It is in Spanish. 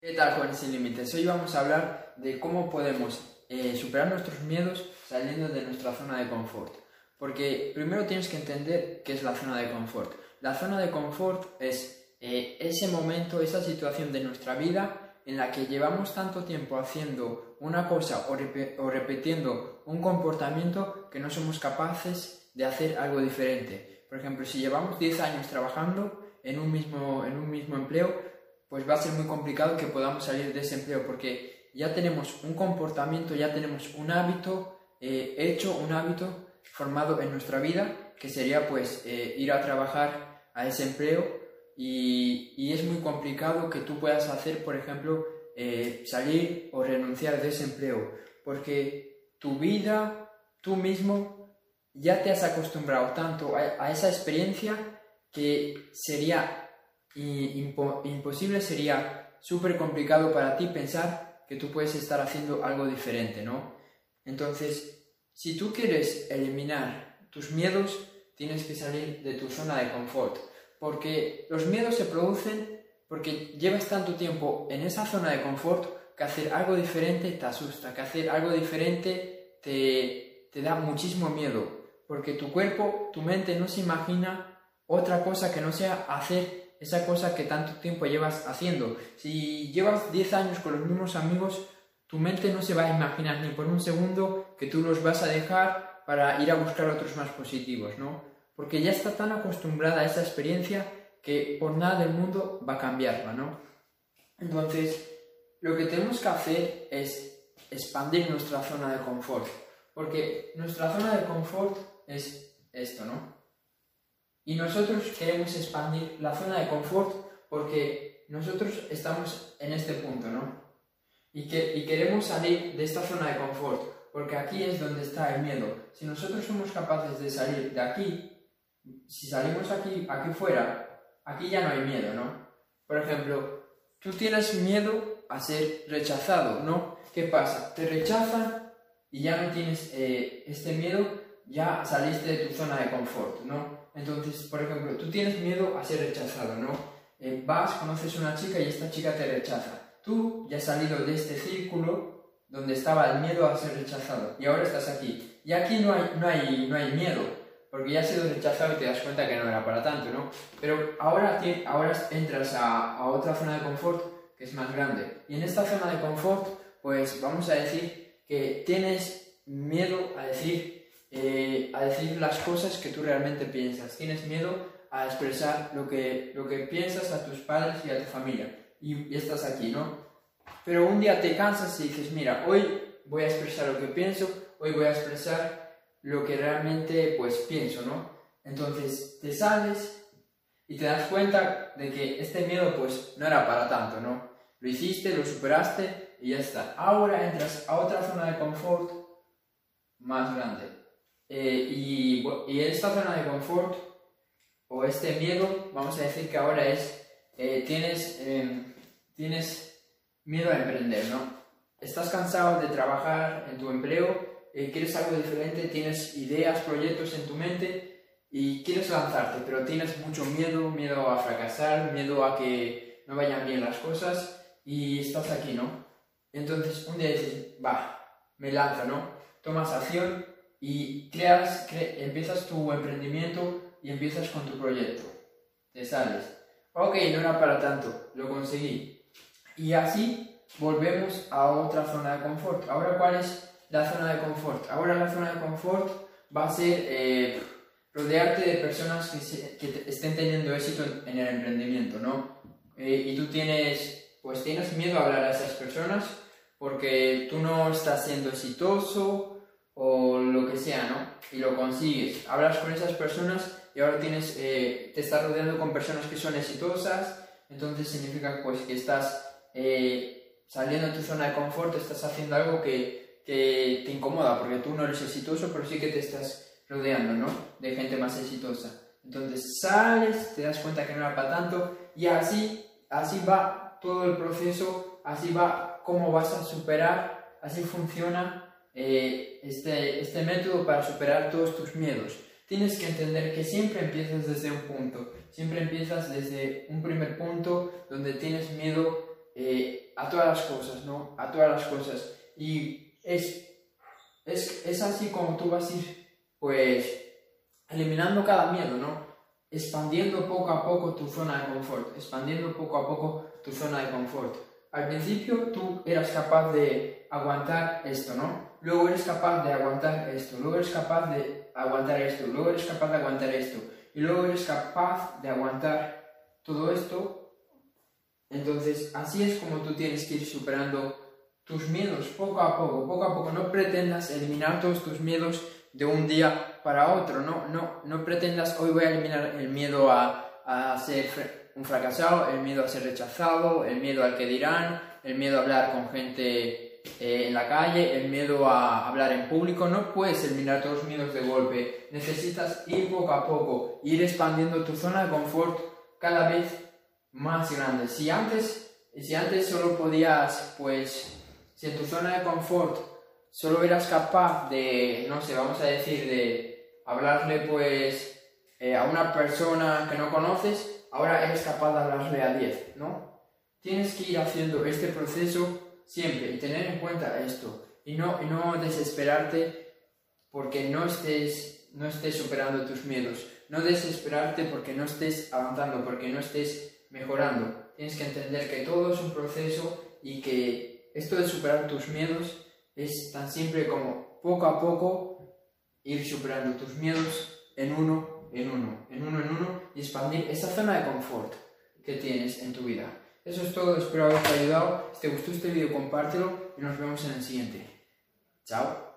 ¿Qué tal, jóvenes sin límites? Hoy vamos a hablar de cómo podemos eh, superar nuestros miedos saliendo de nuestra zona de confort. Porque primero tienes que entender qué es la zona de confort. La zona de confort es eh, ese momento, esa situación de nuestra vida en la que llevamos tanto tiempo haciendo una cosa o, o repitiendo un comportamiento que no somos capaces de hacer algo diferente. Por ejemplo, si llevamos 10 años trabajando en un mismo, en un mismo empleo, pues va a ser muy complicado que podamos salir de ese empleo porque ya tenemos un comportamiento, ya tenemos un hábito eh, hecho, un hábito formado en nuestra vida, que sería pues eh, ir a trabajar a ese empleo. Y, y, es muy complicado que tú puedas hacer, por ejemplo, eh, salir o renunciar de ese empleo, porque tu vida, tú mismo, ya te has acostumbrado tanto a, a esa experiencia que sería imposible sería súper complicado para ti pensar que tú puedes estar haciendo algo diferente, ¿no? Entonces, si tú quieres eliminar tus miedos, tienes que salir de tu zona de confort, porque los miedos se producen porque llevas tanto tiempo en esa zona de confort que hacer algo diferente te asusta, que hacer algo diferente te, te da muchísimo miedo, porque tu cuerpo, tu mente no se imagina otra cosa que no sea hacer esa cosa que tanto tiempo llevas haciendo. Si llevas 10 años con los mismos amigos, tu mente no se va a imaginar ni por un segundo que tú los vas a dejar para ir a buscar otros más positivos, ¿no? Porque ya está tan acostumbrada a esa experiencia que por nada del mundo va a cambiarla, ¿no? Entonces, lo que tenemos que hacer es expandir nuestra zona de confort, porque nuestra zona de confort es esto, ¿no? Y nosotros queremos expandir la zona de confort porque nosotros estamos en este punto, ¿no? Y, que, y queremos salir de esta zona de confort porque aquí es donde está el miedo. Si nosotros somos capaces de salir de aquí, si salimos aquí, aquí fuera, aquí ya no hay miedo, ¿no? Por ejemplo, tú tienes miedo a ser rechazado, ¿no? ¿Qué pasa? Te rechazan y ya no tienes eh, este miedo, ya saliste de tu zona de confort, ¿no? Entonces, por ejemplo, tú tienes miedo a ser rechazado, ¿no? Eh, vas, conoces una chica y esta chica te rechaza. Tú ya has salido de este círculo donde estaba el miedo a ser rechazado y ahora estás aquí. Y aquí no hay, no hay, no hay miedo, porque ya has sido rechazado y te das cuenta que no era para tanto, ¿no? Pero ahora, ahora entras a, a otra zona de confort que es más grande. Y en esta zona de confort, pues vamos a decir que tienes miedo a decir eh, a decir las cosas que tú realmente piensas. Tienes miedo a expresar lo que, lo que piensas a tus padres y a tu familia. Y, estás aquí, ¿no? Pero un día te cansas y dices, mira, hoy voy a expresar lo que pienso, hoy voy a expresar lo que realmente pues pienso, ¿no? Entonces te sales y te das cuenta de que este miedo pues no era para tanto, ¿no? Lo hiciste, lo superaste y ya está. Ahora entras a otra zona de confort más grande. Eh, y, y, esta zona de confort o este miedo, vamos a decir que ahora es, eh, tienes, em, tienes miedo a emprender, ¿no? Estás cansado de trabajar en tu empleo, eh, quieres algo diferente, tienes ideas, proyectos en tu mente y quieres lanzarte, pero tienes mucho miedo, miedo a fracasar, miedo a que no vayan bien las cosas y estás aquí, ¿no? Entonces un día dices, va, me lanzo, ¿no? Tomas acción y creas, empiezas tu emprendimiento y empiezas con tu proyecto. Te sales. Ok, no era para tanto, lo conseguí. Y así volvemos a otra zona de confort. Ahora, ¿cuál es la zona de confort? Ahora la zona de confort va a ser eh, rodearte de personas que, que, estén teniendo éxito en, el emprendimiento, ¿no? Eh, y tú tienes, pues tienes miedo a hablar a esas personas porque tú no estás siendo exitoso o lo que sea, ¿no? Y lo consigues. Hablas con esas personas y ahora tienes, eh, te estás rodeando con personas que son exitosas, entonces significa pues que estás eh, saliendo de tu zona de confort, estás haciendo algo que, que, te incomoda, porque tú no eres exitoso, pero sí que te estás rodeando, ¿no? De gente más exitosa. Entonces sales, te das cuenta que no era para tanto y así, así va todo el proceso, así va cómo vas a superar, así funciona eh, este, este método para superar todos tus miedos. Tienes que entender que siempre empiezas desde un punto, siempre empiezas desde un primer punto donde tienes miedo eh, a todas las cosas, ¿no? A todas las cosas. Y es, es, es así como tú vas a ir, pues, eliminando cada miedo, ¿no? Expandiendo poco a poco tu zona de confort, expandiendo poco a poco tu zona de confort. Al principio tú eras capaz de aguantar esto, ¿no? Luego eres capaz de aguantar esto, luego eres capaz de aguantar esto, luego eres capaz de aguantar esto, y luego eres capaz de aguantar todo esto. Entonces, así es como tú tienes que ir superando tus miedos poco a poco, poco a poco. No pretendas eliminar todos tus miedos de un día para otro. No, no, no pretendas hoy voy a eliminar el miedo a, a ser un fracasado, el miedo a ser rechazado, el miedo al que dirán, el miedo a hablar con gente eh, en la calle, el miedo a hablar en público. No puedes eliminar todos los miedos de golpe. Necesitas ir poco a poco, ir expandiendo tu zona de confort cada vez más grande. Si antes, si antes solo podías, pues, si en tu zona de confort solo eras capaz de, no sé, vamos a decir, de hablarle, pues, eh, a una persona que no conoces, ahora eres capaz de hablarle a 10, ¿no? Tienes que ir haciendo este proceso siempre y tener en cuenta esto y no, y no desesperarte porque no estés, no estés superando tus miedos, no desesperarte porque no estés avanzando, porque no estés mejorando. Tienes que entender que todo es un proceso y que esto de superar tus miedos es tan simple como poco a poco ir superando tus miedos en uno, en uno, en uno, en uno y expandir esa zona de confort que tienes en tu vida. Eso es todo, espero haberte ayudado. Si te gustó este vídeo, compártelo y nos vemos en el siguiente. Chao.